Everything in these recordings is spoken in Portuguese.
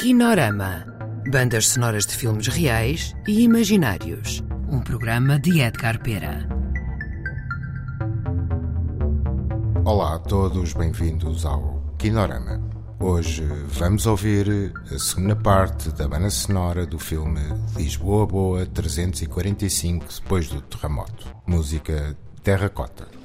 Kinorama. Bandas sonoras de filmes reais e imaginários. Um programa de Edgar Pera. Olá a todos, bem-vindos ao Kinorama. Hoje vamos ouvir a segunda parte da banda sonora do filme Lisboa Boa 345 depois do terremoto. Música Terracota.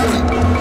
Let's go.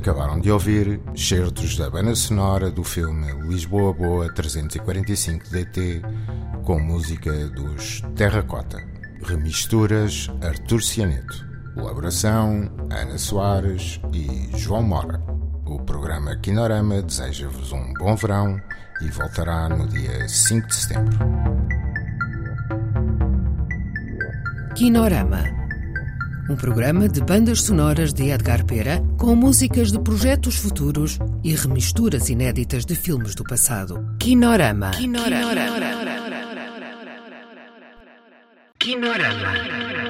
Acabaram de ouvir certos da banda sonora do filme Lisboa Boa 345 DT com música dos Terracota. Remisturas Artur Cianeto. Colaboração Ana Soares e João Mora. O programa Quinorama deseja-vos um bom verão e voltará no dia 5 de setembro. Kinorama. Um programa de bandas sonoras de Edgar Pera com músicas de projetos futuros e remisturas inéditas de filmes do passado. Kinorama. Kinorama. Kinorama.